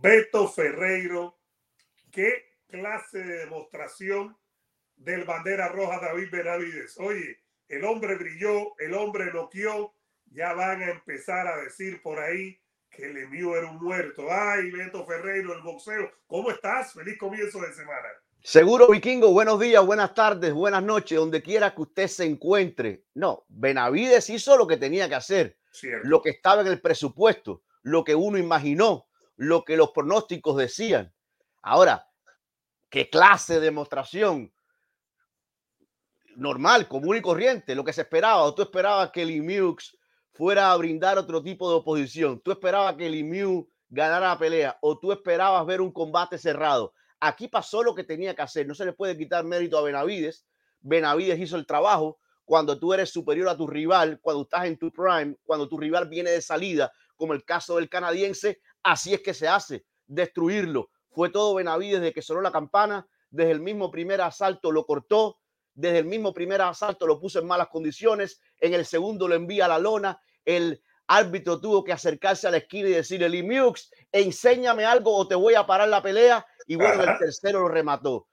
Beto Ferreiro, qué clase de demostración del bandera roja David Benavides. Oye, el hombre brilló, el hombre noqueó, ya van a empezar a decir por ahí que Lemieux era un muerto. Ay, Beto Ferreiro, el boxeo. ¿Cómo estás? Feliz comienzo de semana. Seguro Vikingo, buenos días, buenas tardes, buenas noches, donde quiera que usted se encuentre. No, Benavides hizo lo que tenía que hacer, Cierto. lo que estaba en el presupuesto, lo que uno imaginó, lo que los pronósticos decían. Ahora, ¿qué clase de demostración? Normal, común y corriente, lo que se esperaba. ¿O tú esperabas que Lemieux fuera a brindar otro tipo de oposición? ¿Tú esperabas que Lemieux ganara la pelea? ¿O tú esperabas ver un combate cerrado? Aquí pasó lo que tenía que hacer. No se le puede quitar mérito a Benavides. Benavides hizo el trabajo. Cuando tú eres superior a tu rival, cuando estás en tu prime, cuando tu rival viene de salida, como el caso del canadiense, así es que se hace, destruirlo. Fue todo Benavides desde que sonó la campana, desde el mismo primer asalto lo cortó, desde el mismo primer asalto lo puso en malas condiciones, en el segundo lo envía a la lona, el árbitro tuvo que acercarse a la esquina y decirle, Limiux, enséñame algo o te voy a parar la pelea, y bueno, el tercero lo remató.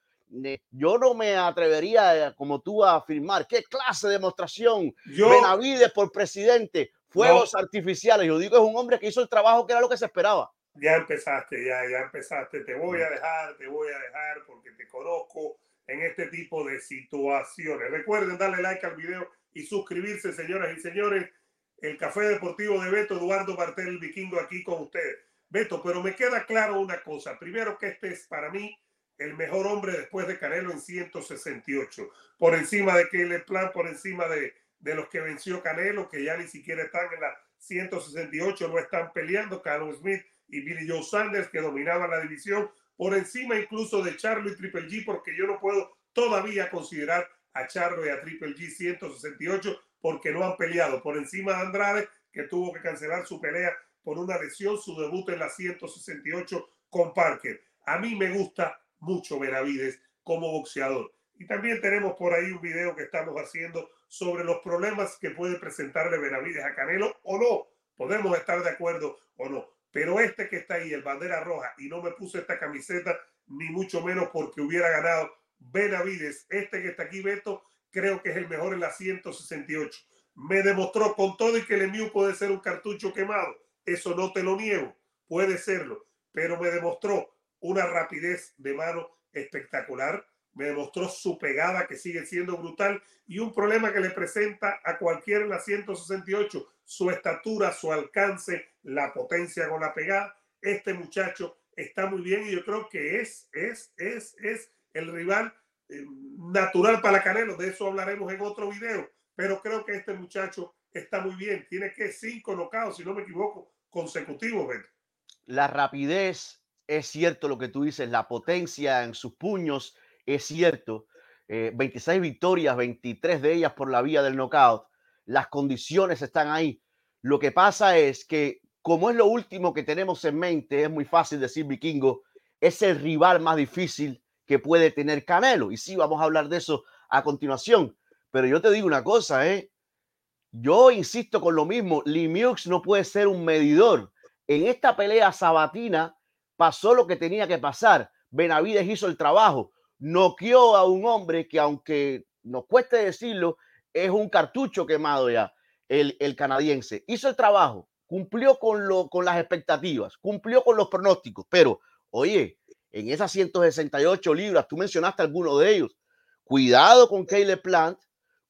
Yo no me atrevería, eh, como tú, a afirmar qué clase de demostración. Yo, Benavides por presidente, fuegos artificiales. Yo digo, es un hombre que hizo el trabajo que era lo que se esperaba. ya empezaste, ya, ya empezaste. Te voy a dejar, te voy a dejar porque te conozco en este tipo de situaciones. Recuerden darle like al video y suscribirse, señoras y señores. El Café Deportivo de Beto Eduardo Martel, el vikingo, aquí con ustedes. Beto, pero me queda claro una cosa. Primero que este es para mí el mejor hombre después de Canelo en 168. Por encima de Caleb Plan, por encima de, de los que venció Canelo, que ya ni siquiera están en la 168, no están peleando. Carlos Smith y Billy Joe Sanders, que dominaban la división, por encima incluso de Charlo y Triple G, porque yo no puedo todavía considerar a Charlo y a Triple G 168 porque no han peleado. Por encima de Andrade, que tuvo que cancelar su pelea por una lesión, su debut en la 168 con Parker. A mí me gusta mucho Benavides como boxeador. Y también tenemos por ahí un video que estamos haciendo sobre los problemas que puede presentarle Benavides a Canelo o no. Podemos estar de acuerdo o no. Pero este que está ahí, el bandera roja, y no me puse esta camiseta, ni mucho menos porque hubiera ganado Benavides. Este que está aquí, Beto, creo que es el mejor en la 168. Me demostró con todo y que el Lemieux puede ser un cartucho quemado. Eso no te lo niego, puede serlo, pero me demostró una rapidez de mano espectacular, me demostró su pegada que sigue siendo brutal y un problema que le presenta a cualquiera en la 168, su estatura, su alcance, la potencia con la pegada. Este muchacho está muy bien y yo creo que es, es, es, es el rival eh, natural para Canelo. De eso hablaremos en otro video, pero creo que este muchacho está muy bien. Tiene que cinco nocaos, si no me equivoco, consecutivos. La rapidez, es cierto lo que tú dices, la potencia en sus puños, es cierto. Eh, 26 victorias, 23 de ellas por la vía del knockout. Las condiciones están ahí. Lo que pasa es que, como es lo último que tenemos en mente, es muy fácil decir vikingo, es el rival más difícil que puede tener Canelo. Y sí, vamos a hablar de eso a continuación. Pero yo te digo una cosa, ¿eh? Yo insisto con lo mismo, Lemieux no puede ser un medidor. En esta pelea sabatina pasó lo que tenía que pasar. Benavides hizo el trabajo, noqueó a un hombre que aunque nos cueste decirlo, es un cartucho quemado ya, el, el canadiense. Hizo el trabajo, cumplió con, lo, con las expectativas, cumplió con los pronósticos, pero oye, en esas 168 libras, tú mencionaste alguno de ellos, cuidado con Caleb Plant,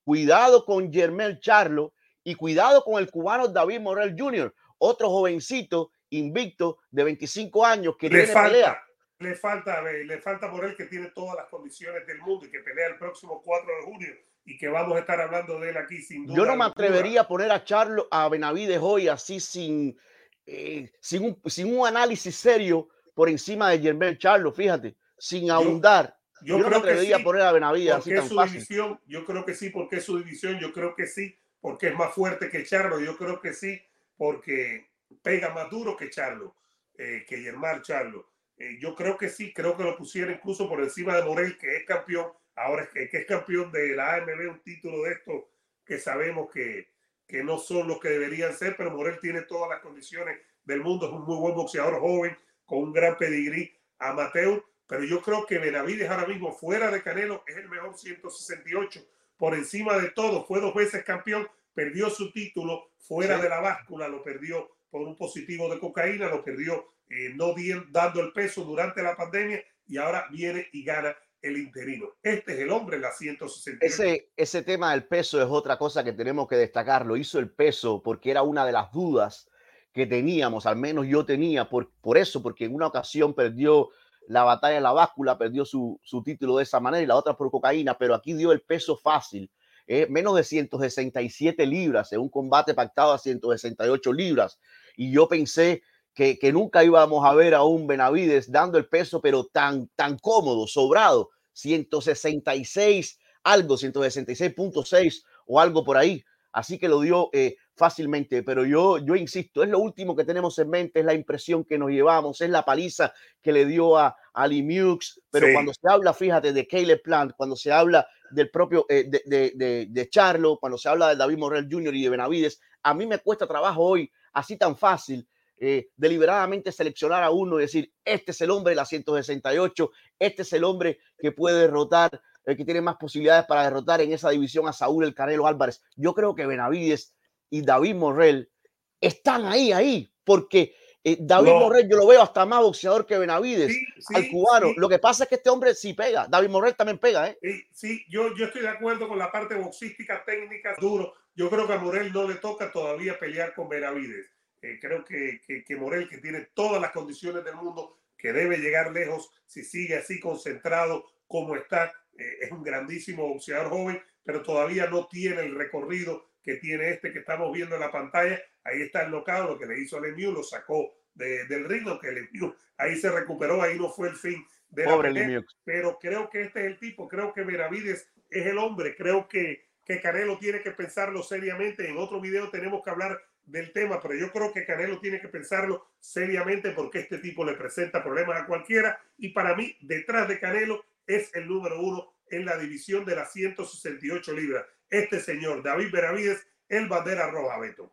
cuidado con Germel Charlo y cuidado con el cubano David Morel Jr., otro jovencito invicto de 25 años que le tiene falta, pelea. Le falta, le falta por él que tiene todas las condiciones del mundo y que pelea el próximo 4 de junio y que vamos a estar hablando de él aquí sin duda. Yo no me atrevería a poner a Charlo, a Benavides hoy así sin, eh, sin, un, sin un análisis serio por encima de Germán Charlo, fíjate, sin ahondar. Yo, Yo, no me creo que sí, a poner a Benavides así porque es tan su fácil. división. Yo creo que sí, porque es su división. Yo creo que sí, porque es más fuerte que Charlo. Yo creo que sí, porque pega más duro que Charlo, eh, que Germán Charlo. Eh, yo creo que sí, creo que lo pusieron incluso por encima de Morel, que es campeón, ahora es que, que es campeón de la AMB, un título de esto que sabemos que, que no son los que deberían ser, pero Morel tiene todas las condiciones del mundo, es un muy buen boxeador joven, con un gran pedigrí amateur, pero yo creo que Benavides ahora mismo fuera de Canelo es el mejor 168 por encima de todo, fue dos veces campeón, perdió su título fuera de la báscula, lo perdió por un positivo de cocaína, lo perdió eh, no bien dando el peso durante la pandemia y ahora viene y gana el interino. Este es el hombre, la 168. Ese, ese tema del peso es otra cosa que tenemos que destacar. Lo hizo el peso porque era una de las dudas que teníamos, al menos yo tenía, por, por eso, porque en una ocasión perdió la batalla de la báscula, perdió su, su título de esa manera y la otra por cocaína, pero aquí dio el peso fácil. Eh, menos de 167 libras en un combate pactado a 168 libras. Y yo pensé que, que, nunca íbamos a ver a un Benavides dando el peso, pero tan, tan cómodo, sobrado, 166, algo, 166.6 o algo por ahí. Así que lo dio eh, fácilmente, pero yo, yo insisto, es lo último que tenemos en mente, es la impresión que nos llevamos, es la paliza que le dio a, a Mux, pero sí. cuando se habla, fíjate, de Caleb Plant, cuando se habla del propio, eh, de, de, de, de, Charlo, cuando se habla de David Morrell Jr. y de Benavides, a mí me cuesta trabajo hoy, así tan fácil, eh, deliberadamente seleccionar a uno y decir, este es el hombre de la 168, este es el hombre que puede derrotar, el que tiene más posibilidades para derrotar en esa división a Saúl el Canelo Álvarez. Yo creo que Benavides y David Morrell están ahí, ahí, porque eh, David no. Morrell yo lo veo hasta más boxeador que Benavides, sí, sí, al cubano. Sí. Lo que pasa es que este hombre sí pega, David Morrell también pega, ¿eh? Sí, yo, yo estoy de acuerdo con la parte boxística, técnica, duro. Yo creo que a Morrell no le toca todavía pelear con Benavides. Eh, creo que, que, que Morel, que tiene todas las condiciones del mundo, que debe llegar lejos si sigue así concentrado como está, eh, es un grandísimo boxeador joven, pero todavía no tiene el recorrido que tiene este que estamos viendo en la pantalla. Ahí está el locado, lo que le hizo a Lemieux, lo sacó de, del ring, que Lemieux ahí se recuperó, ahí no fue el fin de Pobre la pelea, pero creo que este es el tipo, creo que Meravides es el hombre, creo que, que Canelo tiene que pensarlo seriamente. En otro video tenemos que hablar del tema, pero yo creo que Canelo tiene que pensarlo seriamente porque este tipo le presenta problemas a cualquiera y para mí detrás de Canelo es el número uno en la división de las 168 libras. Este señor David Benavides, el bandera roja, Beto.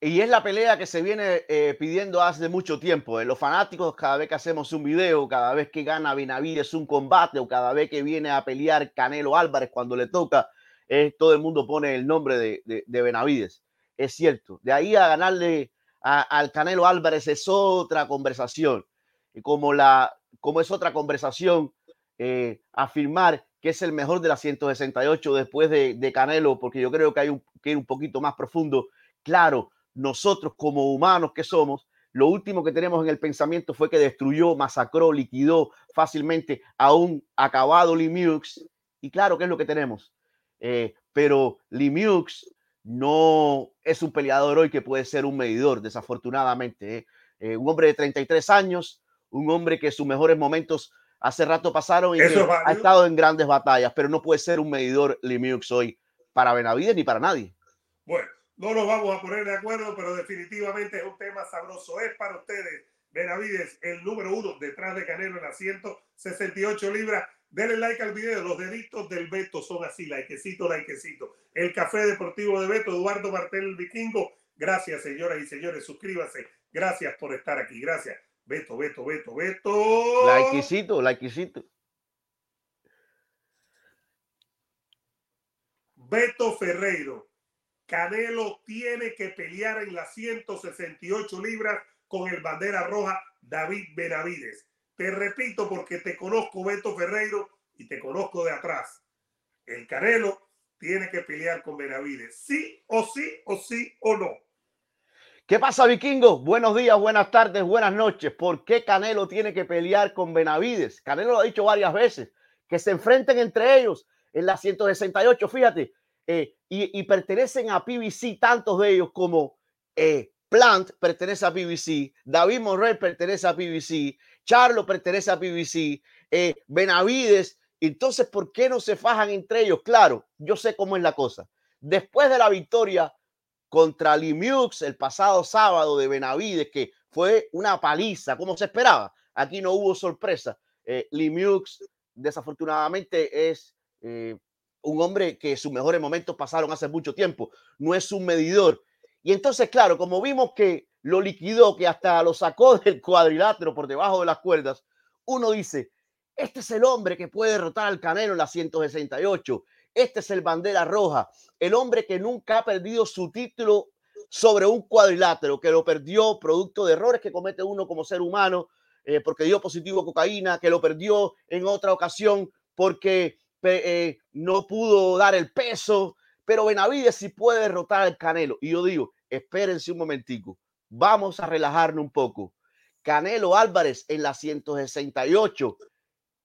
Y es la pelea que se viene eh, pidiendo hace mucho tiempo. Eh. Los fanáticos, cada vez que hacemos un video, cada vez que gana Benavides un combate o cada vez que viene a pelear Canelo Álvarez cuando le toca, eh, todo el mundo pone el nombre de, de, de Benavides es cierto. De ahí a ganarle al Canelo Álvarez es otra conversación. Y como, la, como es otra conversación, eh, afirmar que es el mejor de las 168 después de, de Canelo, porque yo creo que hay un, que ir un poquito más profundo. Claro, nosotros como humanos que somos, lo último que tenemos en el pensamiento fue que destruyó, masacró, liquidó fácilmente a un acabado Lemieux. Y claro, ¿qué es lo que tenemos? Eh, pero Lemieux no es un peleador hoy que puede ser un medidor, desafortunadamente. ¿eh? Eh, un hombre de 33 años, un hombre que sus mejores momentos hace rato pasaron y ha estado en grandes batallas, pero no puede ser un medidor Lemieux hoy para Benavides ni para nadie. Bueno, no nos vamos a poner de acuerdo, pero definitivamente es un tema sabroso. Es para ustedes, Benavides, el número uno detrás de Canelo en las 168 libras. Denle like al video. Los deditos del Beto son así, likecito, likecito. El Café Deportivo de Beto, Eduardo Martel el Vikingo. Gracias, señoras y señores. Suscríbase. Gracias por estar aquí. Gracias. Beto, Beto, Beto, Beto. Likecito, likecito. Beto Ferreiro. Canelo tiene que pelear en las 168 libras con el bandera roja David Benavides. Te repito porque te conozco, Beto Ferreiro, y te conozco de atrás. El Canelo tiene que pelear con Benavides. Sí o sí, o sí o no. ¿Qué pasa, vikingo? Buenos días, buenas tardes, buenas noches. ¿Por qué Canelo tiene que pelear con Benavides? Canelo lo ha dicho varias veces, que se enfrenten entre ellos en la 168, fíjate, eh, y, y, pertenecen a PBC, tantos de ellos como eh, Plant pertenece a PBC, David Morrell pertenece a PBC, Charlo pertenece a PBC, eh, Benavides. Entonces, ¿por qué no se fajan entre ellos? Claro, yo sé cómo es la cosa. Después de la victoria contra Lemieux el pasado sábado de Benavides, que fue una paliza, como se esperaba, aquí no hubo sorpresa. Eh, Lemieux, desafortunadamente, es eh, un hombre que sus mejores momentos pasaron hace mucho tiempo. No es un medidor. Y entonces, claro, como vimos que lo liquidó, que hasta lo sacó del cuadrilátero por debajo de las cuerdas, uno dice, este es el hombre que puede derrotar al Canelo en la 168. Este es el bandera roja, el hombre que nunca ha perdido su título sobre un cuadrilátero, que lo perdió producto de errores que comete uno como ser humano, eh, porque dio positivo cocaína, que lo perdió en otra ocasión porque eh, no pudo dar el peso, pero Benavides sí puede derrotar al Canelo. Y yo digo, espérense un momentico, vamos a relajarnos un poco. Canelo Álvarez en la 168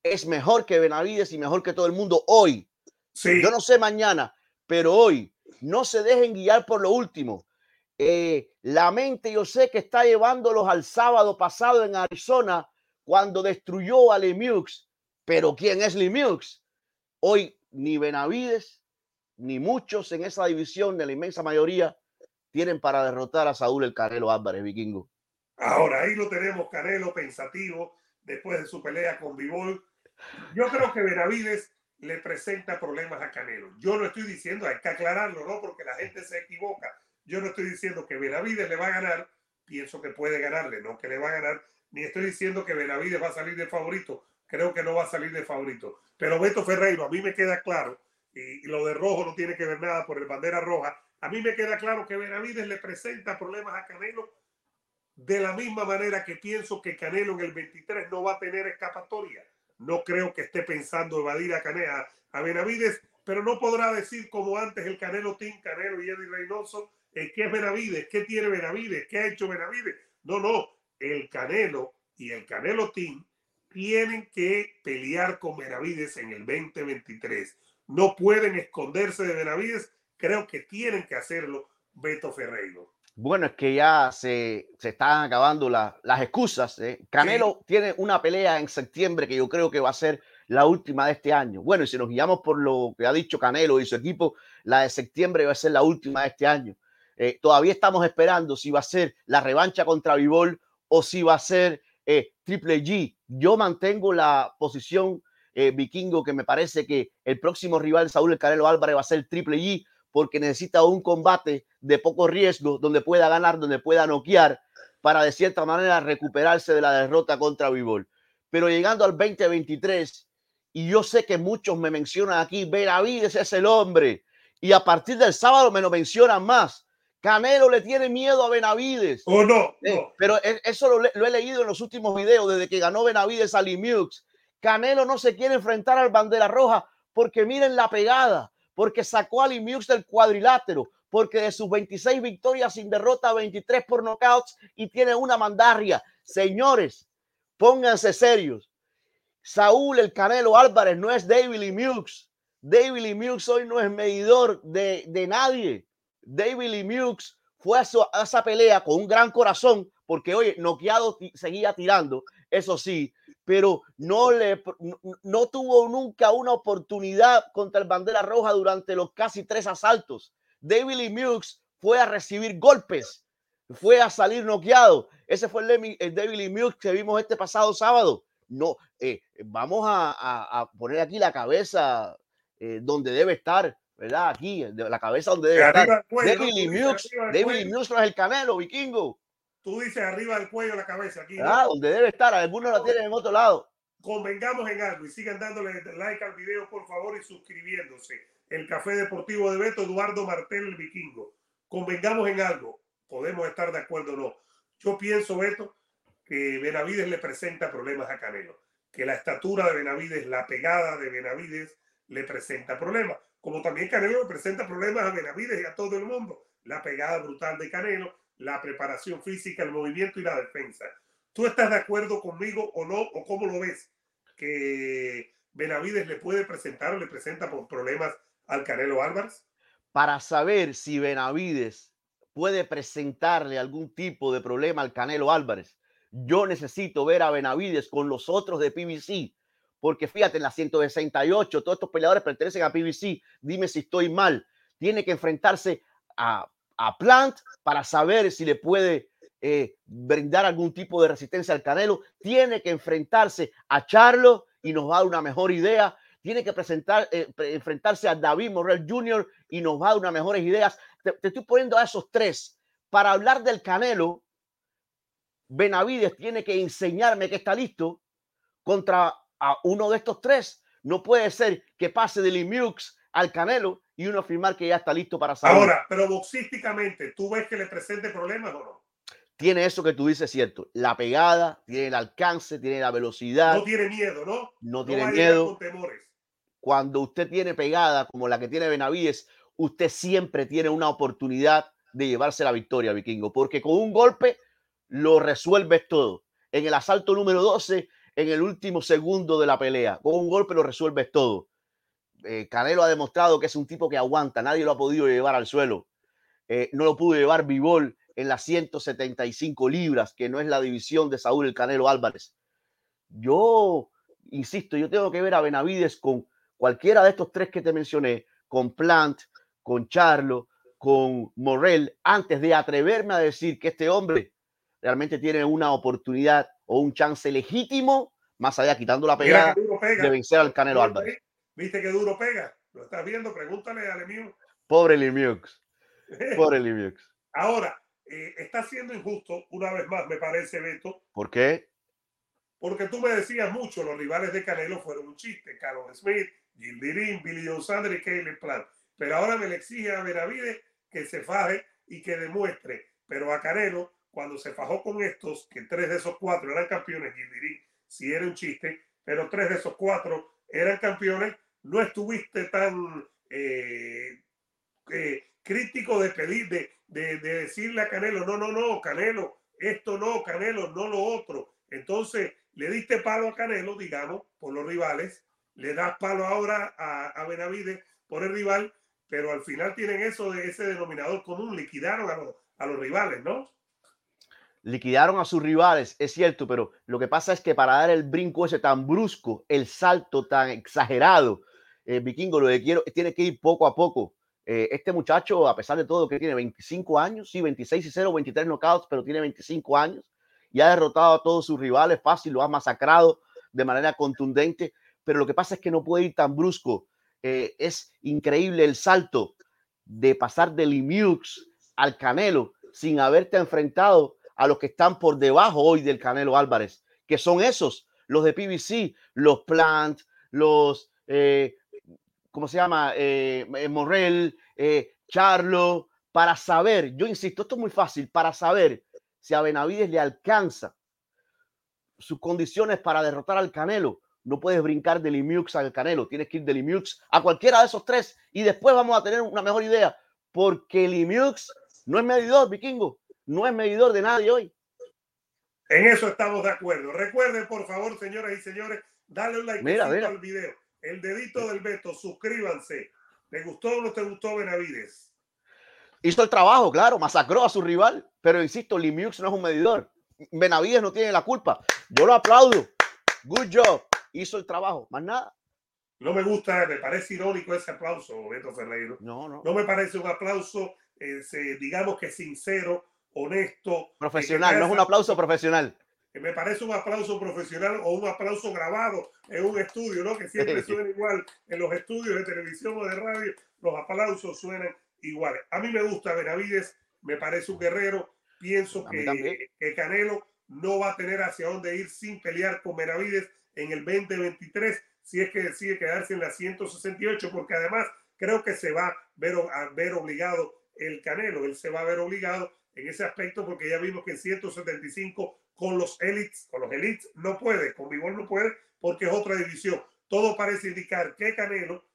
es mejor que Benavides y mejor que todo el mundo hoy. Sí. Yo no sé mañana, pero hoy no se dejen guiar por lo último. Eh, la mente yo sé que está llevándolos al sábado pasado en Arizona cuando destruyó a Lemieux. Pero ¿quién es Lemieux? Hoy ni Benavides ni muchos en esa división de la inmensa mayoría tienen para derrotar a Saúl el Canelo Álvarez, vikingo. Ahora ahí lo tenemos, Canelo pensativo después de su pelea con Bivol. Yo creo que Benavides le presenta problemas a Canelo. Yo no estoy diciendo, hay que aclararlo, ¿no? Porque la gente se equivoca. Yo no estoy diciendo que Benavides le va a ganar, pienso que puede ganarle, no que le va a ganar, ni estoy diciendo que Benavides va a salir de favorito, creo que no va a salir de favorito. Pero Beto Ferreiro, a mí me queda claro, y, lo de rojo no tiene que ver nada por el bandera roja, a mí me queda claro que Benavides le presenta problemas a Canelo de la misma manera que pienso que Canelo en el 23 no va a tener escapatoria. No creo que esté pensando evadir a, Canelo, a Benavides, pero no podrá decir como antes el Canelo Team, Canelo y Eddie Reynoso, ¿qué es Benavides? ¿Qué tiene Benavides? ¿Qué ha hecho Benavides? No, no, el Canelo y el Canelo Team tienen que pelear con Benavides en el 2023. No pueden esconderse de Benavides, creo que tienen que hacerlo Beto Ferreiro. Bueno, es que ya se, se están acabando las excusas. ¿eh? Canelo tiene una pelea en septiembre que yo creo que va a ser la última de este año. Bueno, y si nos guiamos por lo que ha dicho Canelo y su equipo, la de septiembre va a ser la última de este año. Eh, todavía estamos esperando si va a ser la revancha contra Vivol o si va a ser eh, Triple G. Yo mantengo la posición vikingo que me parece que el próximo rival Saúl El Canelo Álvarez va a ser Triple G porque necesita un combate de poco riesgo donde pueda ganar, donde pueda noquear para de cierta manera recuperarse de la derrota contra Vivol. Pero llegando al 2023, y yo sé que muchos me mencionan aquí, Benavides es el hombre, y a partir del sábado me lo mencionan más. Canelo le tiene miedo a Benavides. ¿O no? Eh, pero e, eso lo, he leído en los últimos videos desde que ganó Benavides a Lemieux. Canelo no se quiere enfrentar al bandera roja porque miren la pegada, porque sacó a Lemieux del cuadrilátero, porque de sus 26 victorias sin derrota, 23 por knockouts y tiene una mandarria. Señores, pónganse serios. Saúl el Canelo Álvarez no es David Lemieux. David Lemieux hoy no es medidor de, de nadie. David Lemieux fue a, esa pelea con un gran corazón, porque oye, noqueado seguía tirando, eso sí, pero no le no, tuvo nunca una oportunidad contra el bandera roja durante los casi tres asaltos. David Lemieux fue a recibir golpes, fue a salir noqueado. Ese fue el, David Lemieux que vimos este pasado sábado. No, eh, vamos a, poner aquí la cabeza eh, donde debe estar ¿verdad? Aquí, la cabeza donde debe estar. David Lemieux, David no es el canelo, vikingo. Tú dices arriba del cuello la cabeza, aquí. Ah, donde debe estar, algunos la tienen en otro lado. Convengamos en algo y sigan dándole like al video, por favor, y suscribiéndose. El Café Deportivo de Beto, Eduardo Martel, el vikingo. Convengamos en algo, podemos estar de acuerdo o no. Yo pienso, Beto, que Benavides le presenta problemas a Canelo, que la estatura de Benavides, la pegada de Benavides le presenta problemas como también Canelo presenta problemas a Benavides y a todo el mundo. La pegada brutal de Canelo, la preparación física, el movimiento y la defensa. ¿Tú estás de acuerdo conmigo o no? ¿O cómo lo ves? Que Benavides le puede presentar o le presenta problemas al Canelo Álvarez. Para saber si Benavides puede presentarle algún tipo de problema al Canelo Álvarez, yo necesito ver a Benavides con los otros de PBC porque fíjate, en la 168, todos estos peleadores pertenecen a PBC, dime si estoy mal, tiene que enfrentarse a, Plant para saber si le puede eh, brindar algún tipo de resistencia al Canelo, tiene que enfrentarse a Charlo y nos va a dar una mejor idea, tiene que presentar, eh, enfrentarse a David Morrell Jr. y nos va a dar unas mejores ideas. Te, estoy poniendo a esos tres para hablar del Canelo Benavides tiene que enseñarme que está listo contra a uno de estos tres. No puede ser que pase de Limiux al Canelo y uno afirmar que ya está listo para salir. Ahora, pero boxísticamente, ¿tú ves que le presente problemas o no? Tiene eso que tú dices, cierto. La pegada, tiene el alcance, tiene la velocidad. No tiene miedo, ¿no? No tiene miedo. Cuando usted tiene pegada como la que tiene Benavides, usted siempre tiene una oportunidad de llevarse la victoria, Vikingo, porque con un golpe lo resuelves todo. En el asalto número 12, en el último segundo de la pelea, con un golpe lo resuelves todo. Eh, Canelo ha demostrado que es un tipo que aguanta, nadie lo ha podido llevar al suelo. Eh, no lo pudo llevar Vivol en las 175 libras, que no es la división de Saúl el Canelo Álvarez. Yo insisto, yo tengo que ver a Benavides con cualquiera de estos tres que te mencioné, con Plant, con Charlo, con Morrell, antes de atreverme a decir que este hombre realmente tiene una oportunidad o un chance legítimo, más allá quitando la pegada, de vencer al Canelo Álvarez. ¿Viste qué duro pega? ¿Lo estás viendo? Pregúntale a Lemieux. Pobre Lemieux. Pobre Lemieux. Ahora, eh, está siendo injusto, una vez más, me parece, Beto. ¿Por qué? Porque tú me decías mucho, los rivales de Canelo fueron un chiste. Carlos Smith, Gildirín, Billy Joe Sanders y Caleb Plant. Pero ahora me le exige a Benavides que se faje y que demuestre. Pero a Canelo, cuando se fajó con estos, que tres de esos cuatro eran campeones, Gildirín sí era un chiste, pero tres de esos cuatro eran campeones, no estuviste tan eh, eh, crítico de pedir, de, de, decirle a Canelo, no, no, no, Canelo, esto no, Canelo, no lo otro. Entonces, le diste palo a Canelo, digamos, por los rivales, le das palo ahora a, a Benavides por el rival, pero al final tienen eso de ese denominador común, liquidaron a los, a los rivales, ¿no? liquidaron a sus rivales, es cierto, pero lo que pasa es que para dar el brinco ese tan brusco, el salto tan exagerado, eh, Vikingo, lo que quiero tiene que ir poco a poco. Eh, este muchacho, a pesar de todo, que tiene 25 años, sí, 26 y 0, 23 knockouts, pero tiene 25 años y ha derrotado a todos sus rivales fácil, lo ha masacrado de manera contundente, pero lo que pasa es que no puede ir tan brusco. Eh, es increíble el salto de pasar de Limieux al Canelo sin haberte enfrentado a los que están por debajo hoy del Canelo Álvarez, que son esos, los de PBC, los Plant, los, ¿cómo se llama? Eh, eh, Morrell, Charlo, para saber, yo insisto, esto es muy fácil, para saber si a Benavides le alcanza sus condiciones para derrotar al Canelo. No puedes brincar de Limiux al Canelo, tienes que ir de Limiux a cualquiera de esos tres y después vamos a tener una mejor idea, porque Limiux no es medidor, vikingo no es medidor de nadie hoy. En eso estamos de acuerdo. Recuerden, por favor, señoras y señores, darle un like al video. El dedito del Beto, suscríbanse. ¿Te gustó o no te gustó Benavides? Hizo el trabajo, claro, masacró a su rival, pero insisto, Limiux no es un medidor. Benavides no tiene la culpa. Yo lo aplaudo. Good job. Hizo el trabajo, más nada. No me gusta, me parece irónico ese aplauso, Beto Ferreiro. No, no. No me parece un aplauso, eh, digamos que sincero, honesto. Profesional, no es un aplauso profesional. Me parece un aplauso profesional o un aplauso grabado en un estudio, ¿no? Que siempre suena igual en los estudios de televisión o de radio, los aplausos suenan iguales. A mí me gusta Benavides, me parece un guerrero. Pienso que, que, Canelo no va a tener hacia dónde ir sin pelear con Benavides en el 2023 si es que decide quedarse en la 168, porque además creo que se va a ver, a ver obligado el Canelo, él se va a ver obligado en ese aspecto porque ya vimos que en 175 con los elites, con los elites no puede, con Vivol no puede porque es otra división. Todo parece indicar que Canelo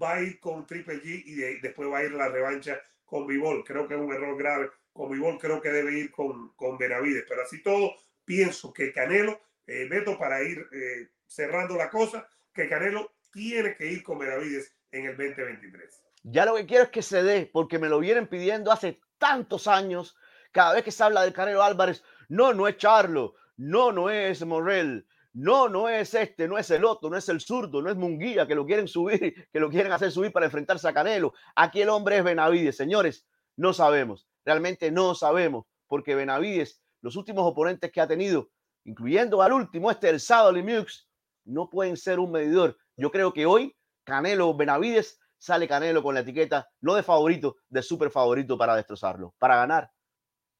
va a ir con Triple G y después va a ir la revancha con Vivol. Creo que es un error grave. Con Vivol creo que debe ir con, con Benavides. Pero así todo, pienso que Canelo, eh, para ir eh, cerrando la cosa, que Canelo tiene que ir con Benavides en el 2023. Ya lo que quiero es que se dé, porque me lo vienen pidiendo hace tantos años, cada vez que se habla del Canelo Álvarez, no, no es Charlo, no, no es Morrell, no, no es este, no es el otro, no es el zurdo, no es Munguía, que lo quieren subir, que lo quieren hacer subir para enfrentarse a Canelo. Aquí el hombre es Benavides, señores, no sabemos, realmente no sabemos, porque Benavides, los últimos oponentes que ha tenido, incluyendo al último, este el sábado Lemieux, no pueden ser un medidor. Yo creo que hoy Canelo Benavides sale Canelo con la etiqueta no de favorito, de super favorito para destrozarlo, para ganar.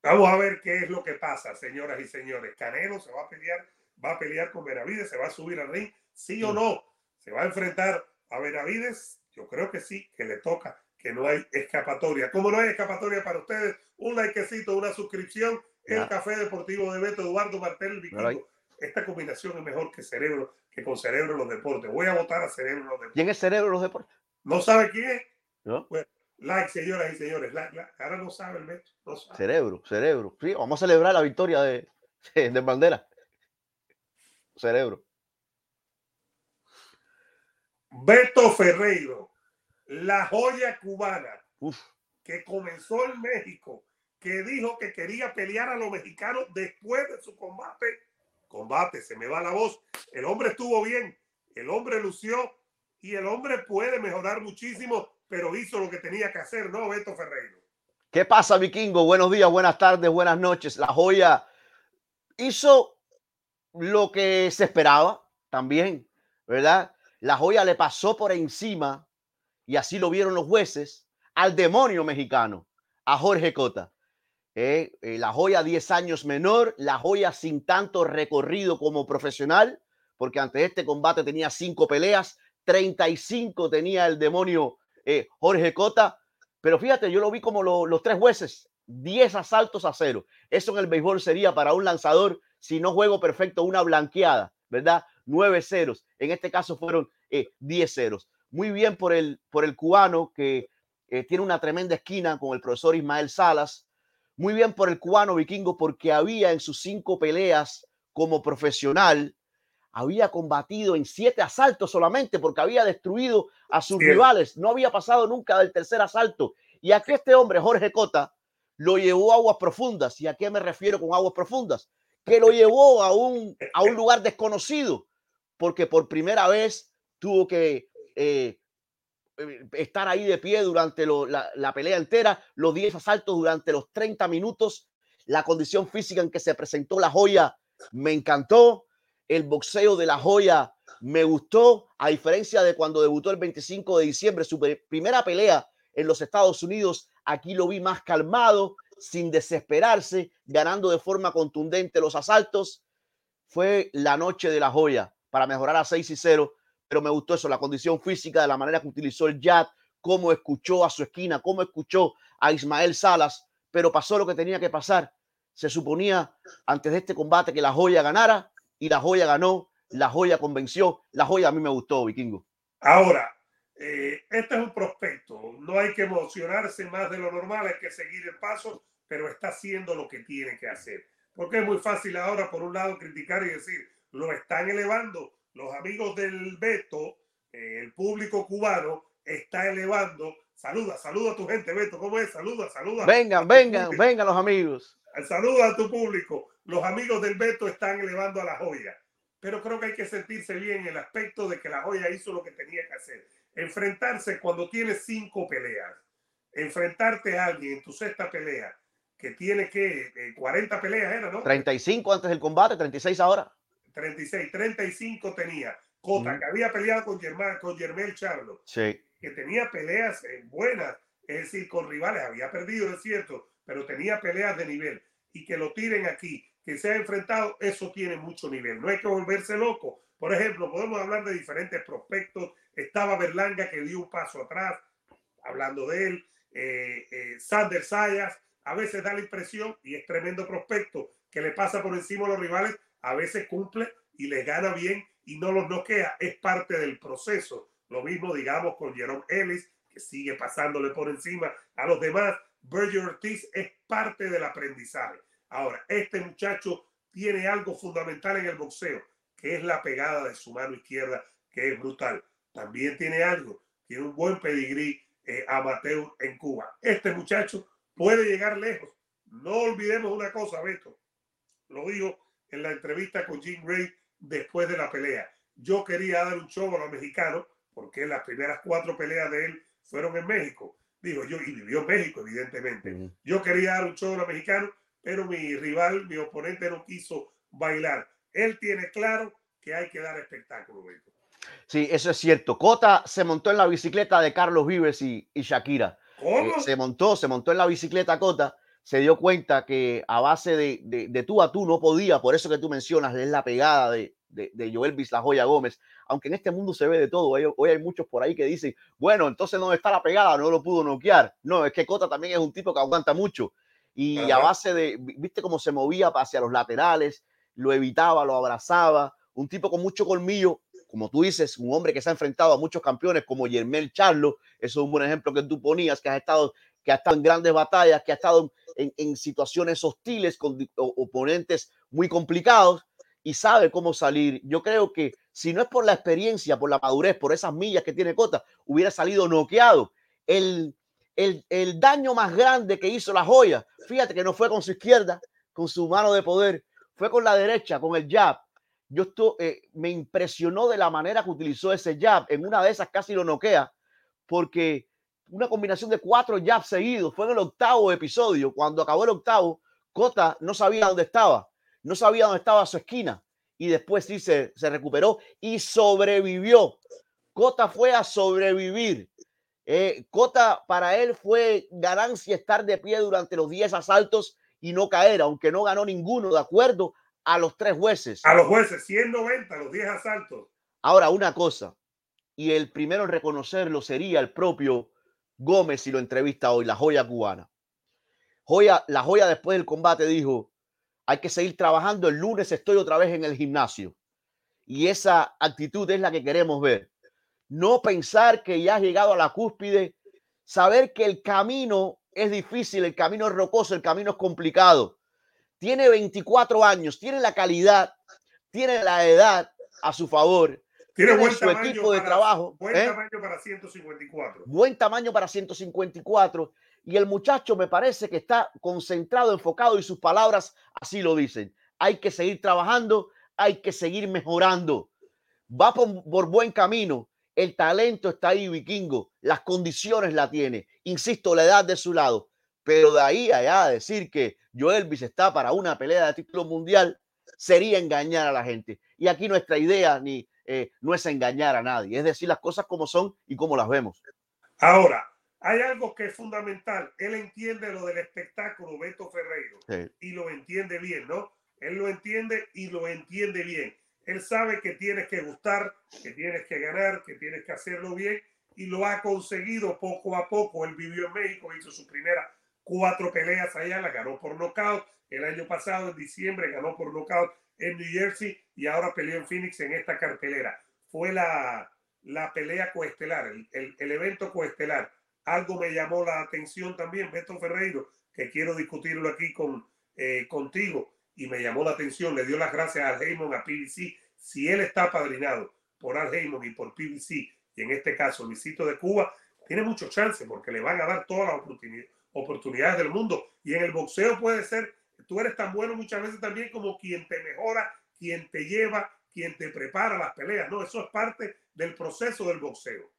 Vamos a ver qué es lo que pasa, señoras y señores. Canelo se va a pelear, va a pelear con Benavides, se va a subir al ring, sí o no. Se va a enfrentar a Benavides. Yo creo que sí, que le toca, que no hay escapatoria. Como no hay escapatoria para ustedes, un likecito, una suscripción. El Café Deportivo de Beto Eduardo Martel Vikingo. Esta combinación es mejor que cerebro, que con cerebro los deportes. Voy a votar a cerebro los deportes. ¿Quién es cerebro los deportes? ¿No sabe quién es? ¿No? like, señoras y señores. Ahora no sabe el Beto. Cerebro, cerebro. Sí, vamos a celebrar la victoria de, de Bandera. Cerebro. Beto Ferreiro, la joya cubana que comenzó en México, que dijo que quería pelear a los mexicanos después de su combate. Combate, se me va la voz. El hombre estuvo bien, el hombre lució y el hombre puede mejorar muchísimo, pero hizo lo que tenía que hacer, ¿no, Beto Ferreiro? ¿Qué pasa, vikingo? Buenos días, buenas tardes, buenas noches. La joya hizo lo que se esperaba también, ¿verdad? La joya le pasó por encima, y así lo vieron los jueces, al demonio mexicano, a Jorge Cota. Eh, eh, la joya 10 años menor, la joya sin tanto recorrido como profesional, porque ante este combate tenía cinco peleas, 35 tenía el demonio eh, Jorge Cota, pero fíjate, yo lo vi como los tres jueces, 10 asaltos a cero. Eso en el béisbol sería para un lanzador, si no juego perfecto, una blanqueada, ¿verdad? nueve ceros. En este caso fueron eh, diez ceros. Muy bien por el, por el cubano que eh, tiene una tremenda esquina con el profesor Ismael Salas. Muy bien por el cubano vikingo porque había en sus cinco peleas como profesional, había combatido en siete asaltos solamente porque había destruido a sus rivales. No había pasado nunca del tercer asalto. Y aquí este hombre, Jorge Cota, lo llevó a aguas profundas. ¿Y a qué me refiero con aguas profundas? Que lo llevó a un, a un lugar desconocido porque por primera vez tuvo que eh, eh, estar ahí de pie durante la, pelea entera, los 10 asaltos durante los 30 minutos, la condición física en que se presentó la joya me encantó, el boxeo de la joya me gustó, a diferencia de cuando debutó el 25 de diciembre, su primera pelea en los Estados Unidos, aquí lo vi más calmado, sin desesperarse, ganando de forma contundente los asaltos. Fue la noche de la joya para mejorar a 6 y 0, pero me gustó eso, la condición física, de la manera que utilizó el jab, cómo escuchó a su esquina, cómo escuchó a Ismael Salas, pero pasó lo que tenía que pasar. Se suponía antes de este combate que la joya ganara y la joya ganó, la joya convenció, la joya a mí me gustó, vikingo. Ahora, eh, este es un prospecto, no hay que emocionarse más de lo normal, hay que seguir el paso, pero está haciendo lo que tiene que hacer. Porque es muy fácil ahora, por un lado, criticar y decir, lo están elevando. Los amigos del Beto, eh, el público cubano, está elevando. Saluda, saluda a tu gente, Beto. ¿Cómo es? Saluda, saluda. Vengan, vengan, vengan los amigos. Saluda a tu público. Los amigos del Beto están elevando a la joya. Pero creo que hay que sentirse bien en el aspecto de que la joya hizo lo que tenía que hacer. Enfrentarse cuando tienes cinco peleas. Enfrentarte a alguien en tu sexta pelea que tiene que 40 eh, peleas, ¿era, no? 35 antes del combate, 36 ahora. 36, 35 tenía. Cota, que había peleado con Germán, con Germel Charlo, sí. que tenía peleas eh, buenas, es decir, con rivales, había perdido, es cierto, pero tenía peleas de nivel. Y que lo tiren aquí, que se ha enfrentado, eso tiene mucho nivel. No hay que volverse loco. Por ejemplo, podemos hablar de diferentes prospectos. Estaba Berlanga que dio un paso atrás, hablando de él. Eh, eh, Sander Sayas, a veces da la impresión, y es tremendo prospecto, que le pasa por encima a los rivales, a veces cumple y le gana bien y no los noquea, es parte del proceso. Lo mismo, digamos, con Jerome Ellis, que sigue pasándole por encima a los demás. Berger Ortiz es parte del aprendizaje. Ahora, este muchacho tiene algo fundamental en el boxeo, que es la pegada de su mano izquierda, que es brutal. También tiene algo, tiene un buen pedigrí eh, amateur en Cuba. Este muchacho puede llegar lejos. No olvidemos una cosa, Beto. Lo digo en la entrevista con Jim Gray después de la pelea. Yo quería dar un show a los mexicanos porque las primeras cuatro peleas de él fueron en México. Digo yo, y vivió en México, evidentemente. Yo quería dar un show a los mexicanos, pero mi rival, mi oponente no quiso bailar. Él tiene claro que hay que dar espectáculo. Sí, eso es cierto. Cota se montó en la bicicleta de Carlos Vives y, Shakira. ¿Cómo? Eh, se montó, se montó en la bicicleta Cota se dio cuenta que a base de, de, tú a tú no podía, por eso que tú mencionas, es la pegada de, de, de Joel La Joya Gómez, aunque en este mundo se ve de todo, hoy, hoy, hay muchos por ahí que dicen, bueno, entonces no está la pegada, no lo pudo noquear. No, es que Cota también es un tipo que aguanta mucho y a base de, viste cómo se movía hacia los laterales, lo evitaba, lo abrazaba, un tipo con mucho colmillo, como tú dices, un hombre que se ha enfrentado a muchos campeones como Yermel Charlo, eso es un buen ejemplo que tú ponías, que has estado, que ha estado en grandes batallas, que ha estado en, en situaciones hostiles con oponentes muy complicados y sabe cómo salir. Yo creo que si no es por la experiencia, por la madurez, por esas millas que tiene Cota, hubiera salido noqueado. El, el, el daño más grande que hizo la joya, fíjate que no fue con su izquierda, con su mano de poder, fue con la derecha, con el jab. Yo esto, eh, me impresionó de la manera que utilizó ese jab. En una de esas casi lo noquea, porque una combinación de cuatro jabs seguidos fue en el octavo episodio. Cuando acabó el octavo, Cota no sabía dónde estaba, no sabía dónde estaba su esquina y después sí se, se recuperó y sobrevivió. Cota fue a sobrevivir. Eh, Cota para él fue ganancia estar de pie durante los 10 asaltos y no caer, aunque no ganó ninguno, de acuerdo a los tres jueces. A los jueces, 190, los 10 asaltos. Ahora, una cosa, y el primero en reconocerlo sería el propio Gómez si lo entrevista hoy, la joya cubana. Joya, la joya después del combate dijo, hay que seguir trabajando, el lunes estoy otra vez en el gimnasio. Y esa actitud es la que queremos ver. No pensar que ya has llegado a la cúspide, saber que el camino es difícil, el camino es rocoso, el camino es complicado. Tiene 24 años, tiene la calidad, tiene la edad a su favor. Tiene, buen su equipo de trabajo. Buen ¿eh? tamaño para 154. Buen tamaño para 154. Y el muchacho me parece que está concentrado, enfocado y sus palabras así lo dicen. Hay que seguir trabajando, hay que seguir mejorando. Va por, por buen camino. El talento está ahí, vikingo. Las condiciones la tiene. Insisto, la edad de su lado. Pero de ahí allá decir que Joelvis está para una pelea de título mundial sería engañar a la gente. Y aquí nuestra idea ni eh, no es engañar a nadie, es decir las cosas como son y como las vemos. Ahora, hay algo que es fundamental. Él entiende lo del espectáculo, Beto Ferreiro, y lo entiende bien, ¿no? Él lo entiende y lo entiende bien. Él sabe que tienes que gustar, que tienes que ganar, que tienes que hacerlo bien y lo ha conseguido poco a poco. Él vivió en México, hizo su primera cuatro peleas allá, la ganó por nocaut. El año pasado, en diciembre, ganó por nocaut en New Jersey y ahora peleó en Phoenix en esta cartelera. Fue la, la pelea coestelar, el, el, evento coestelar. Algo me llamó la atención también, Beto Ferreiro, que quiero discutirlo aquí con, eh, contigo y me llamó la atención, le dio las gracias a Heyman, a PBC. Si él está padrinado por Al Heyman y por PBC, y en este caso Luisito de Cuba, tiene mucho chance porque le van a dar todas las oportunidades del mundo. Y en el boxeo puede ser, tú eres tan bueno muchas veces también como quien te mejora, quien te lleva, quien te prepara las peleas. No, eso es parte del proceso del boxeo.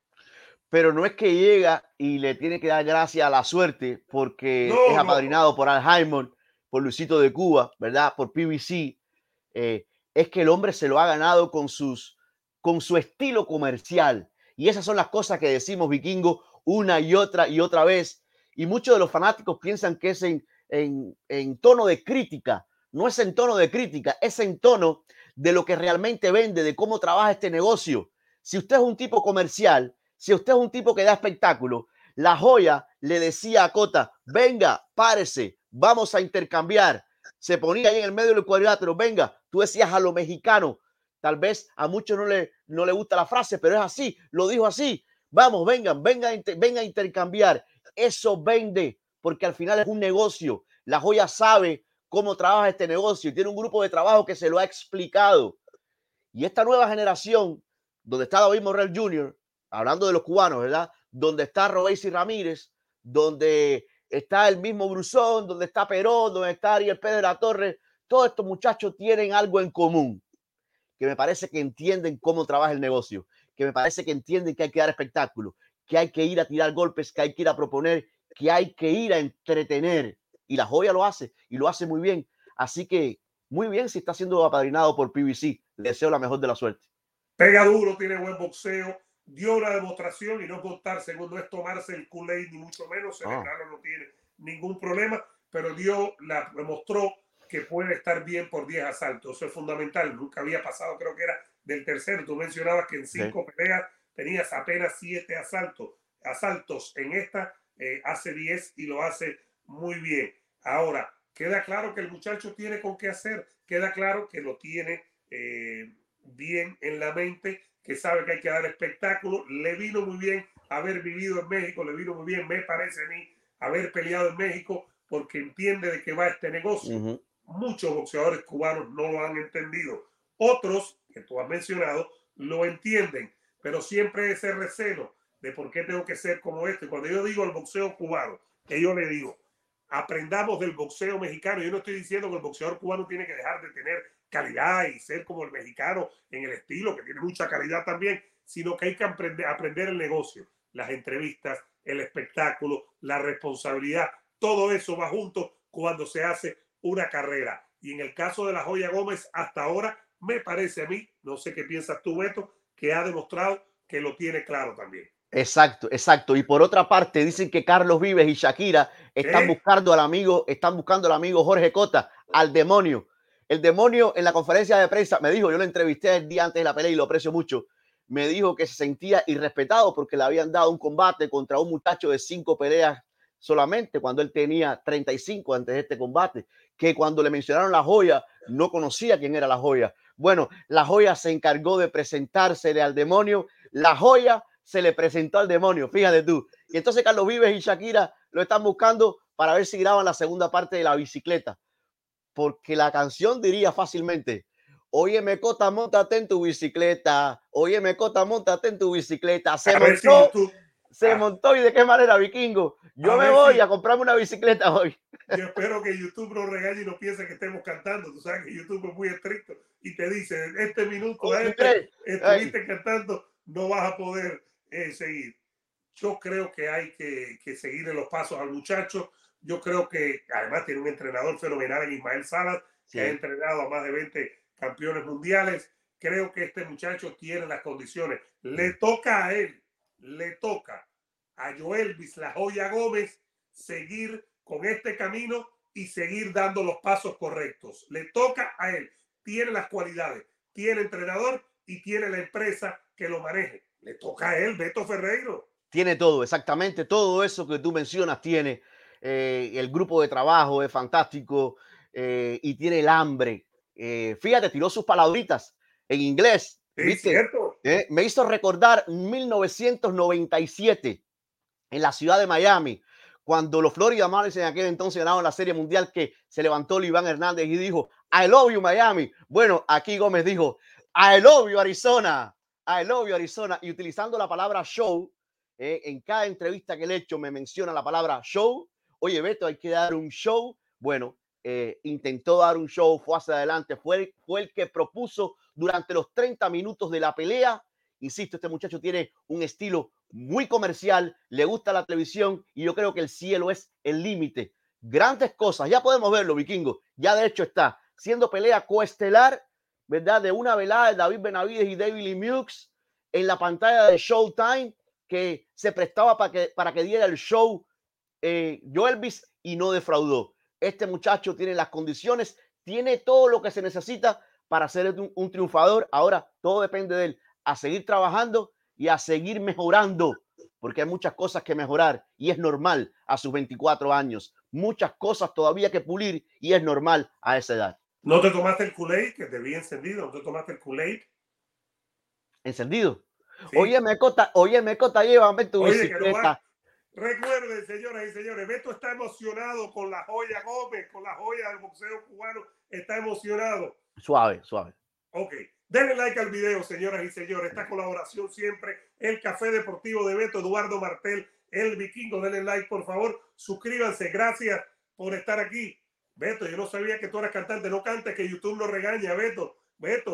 Pero no es que llega y le tiene que dar gracias a la suerte porque es apadrinado por Al Heyman por Luisito de Cuba, ¿verdad? Por PBC, eh, es que el hombre se lo ha ganado con, sus, con su estilo comercial. Y esas son las cosas que decimos, vikingo, una y otra y otra vez. Y muchos de los fanáticos piensan que es en, en, en tono de crítica. No es en tono de crítica, es en tono de lo que realmente vende, de cómo trabaja este negocio. Si usted es un tipo comercial, si usted es un tipo que da espectáculo, la joya le decía a Cota, venga, párese, vamos a intercambiar. Se ponía ahí en el medio del cuadrilátero, venga, tú decías a lo mexicano, tal vez a muchos no le, no le gusta la frase, pero es así, lo dijo así. Vamos, vengan, vengan, vengan a intercambiar. Eso vende, porque al final es un negocio. La joya sabe cómo trabaja este negocio y tiene un grupo de trabajo que se lo ha explicado. Y esta nueva generación, donde está David Morrell Jr., hablando de los cubanos, ¿verdad? Donde está Robesi Ramírez, donde está el mismo Brusón, donde está Perón, donde está Ariel Pérez de la Torre. Todos estos muchachos tienen algo en común, que me parece que entienden cómo trabaja el negocio, que me parece que entienden que hay que dar espectáculo, que hay que ir a tirar golpes, que hay que ir a proponer, que hay que ir a entretener. Y la joya lo hace y lo hace muy bien. Así que muy bien si está siendo apadrinado por PBC. Le deseo la mejor de la suerte. Pega duro, tiene buen boxeo dio una demostración y no contar, segundo, es tomarse el kool ni mucho menos, ah. Celebrarlo no tiene ningún problema, pero dio, la, demostró que puede estar bien por 10 asaltos. Eso es fundamental. Nunca había pasado, creo que era del tercero. Tú mencionabas que en cinco peleas tenías apenas siete asaltos. Asaltos en esta eh, hace 10 y lo hace muy bien. Ahora, queda claro que el muchacho tiene con qué hacer. Queda claro que lo tiene eh, bien en la mente, que sabe que hay que dar espectáculo. Le vino muy bien haber vivido en México, le vino muy bien, me parece a mí, haber peleado en México porque entiende de qué va este negocio. Muchos boxeadores cubanos no lo han entendido. Otros, que tú has mencionado, lo entienden, pero siempre ese recelo de por qué tengo que ser como este. Cuando yo digo el boxeo cubano, que yo le digo, aprendamos del boxeo mexicano. Yo no estoy diciendo que el boxeador cubano tiene que dejar de tener calidad y ser como el mexicano en el estilo, que tiene mucha calidad también, sino que hay que aprender, aprender el negocio, las entrevistas, el espectáculo, la responsabilidad. Todo eso va junto cuando se hace una carrera. Y en el caso de la Joya Gómez, hasta ahora, me parece a mí, no sé qué piensas tú, Beto, que ha demostrado que lo tiene claro también. Exacto, exacto. Y por otra parte, dicen que Carlos Vives y Shakira están buscando al amigo, están buscando al amigo Jorge Cota, al demonio. El demonio en la conferencia de prensa me dijo, yo lo entrevisté el día antes de la pelea y lo aprecio mucho, me dijo que se sentía irrespetado porque le habían dado un combate contra un muchacho de cinco peleas solamente cuando él tenía 35 antes de este combate, que cuando le mencionaron la joya no conocía quién era la joya. Bueno, la joya se encargó de presentársele al demonio, la joya se le presentó al demonio, fíjate tú. Y entonces Carlos Vives y Shakira lo están buscando para ver si graban la segunda parte de la bicicleta, porque la canción diría fácilmente, Oye, Mecota, montate en tu bicicleta. Oye, Mecota, montate en tu bicicleta. Se montó, se ah. montó y de qué manera, vikingo. Yo me voy a comprarme una bicicleta hoy. Yo espero que YouTube no regañe y no piense que estemos cantando. Tú sabes que YouTube es muy estricto y te dice, este minuto, este, estuviste cantando, no vas a poder eh, seguir. Yo creo que hay que, que seguir en los pasos al muchacho. Yo creo que además tiene un entrenador fenomenal en Ismael Salas, que ha entrenado a más de 20 campeones mundiales. Creo que este muchacho tiene las condiciones. Le toca a él, le toca a Joel La Joya Gómez seguir con este camino y seguir dando los pasos correctos. Le toca a él. Tiene las cualidades, tiene entrenador y tiene la empresa que lo maneje. Le toca a él, Beto Ferreiro. Tiene todo, exactamente todo eso que tú mencionas tiene. Eh, el grupo de trabajo es fantástico eh, y tiene el hambre eh, fíjate, tiró sus palabritas en inglés. Eh, me hizo recordar 1997 en la ciudad de Miami, cuando los Florida Marlins en aquel entonces ganaron la Serie Mundial, que se levantó Iván Hernández y dijo, I love you Miami. Bueno, aquí Gómez dijo, I love you Arizona. I love you Arizona. Y utilizando la palabra show, eh, en cada entrevista que le he hecho me menciona la palabra show. Oye, Beto, hay que dar un show. Bueno, eh, intentó dar un show, fue hacia adelante, fue, fue el que propuso durante los 30 minutos de la pelea. Insisto, este muchacho tiene un estilo muy comercial, le gusta la televisión y yo creo que el cielo es el límite. Grandes cosas, ya podemos verlo, vikingo. Ya de hecho está siendo pelea coestelar, ¿verdad? De una velada de David Benavides y David Lee Mukes en la pantalla de Showtime que se prestaba para que, para que diera el show eh, Joelvis y no defraudó este muchacho tiene las condiciones, tiene todo lo que se necesita para ser un, triunfador. Ahora todo depende de él, a seguir trabajando y a seguir mejorando, porque hay muchas cosas que mejorar y es normal a sus 24 años. Muchas cosas todavía que pulir y es normal a esa edad. ¿No te tomaste el Kool-Aid que te vi encendido? ¿No te tomaste el Kool-Aid? ¿Encendido? Oye, Mecota, oye, Mecota, llévame tu bicicleta. Recuerden, señoras y señores, Beto está emocionado con la joya Gómez, con la joya del boxeo cubano. Está emocionado. Suave, suave. Ok. Denle like al video, señoras y señores. Esta colaboración siempre. El Café Deportivo de Beto, Eduardo Martel, el vikingo. Denle like, por favor. Suscríbanse. Gracias por estar aquí. Beto, yo no sabía que tú eras cantante. No cantes, que YouTube no regaña, Beto. Beto.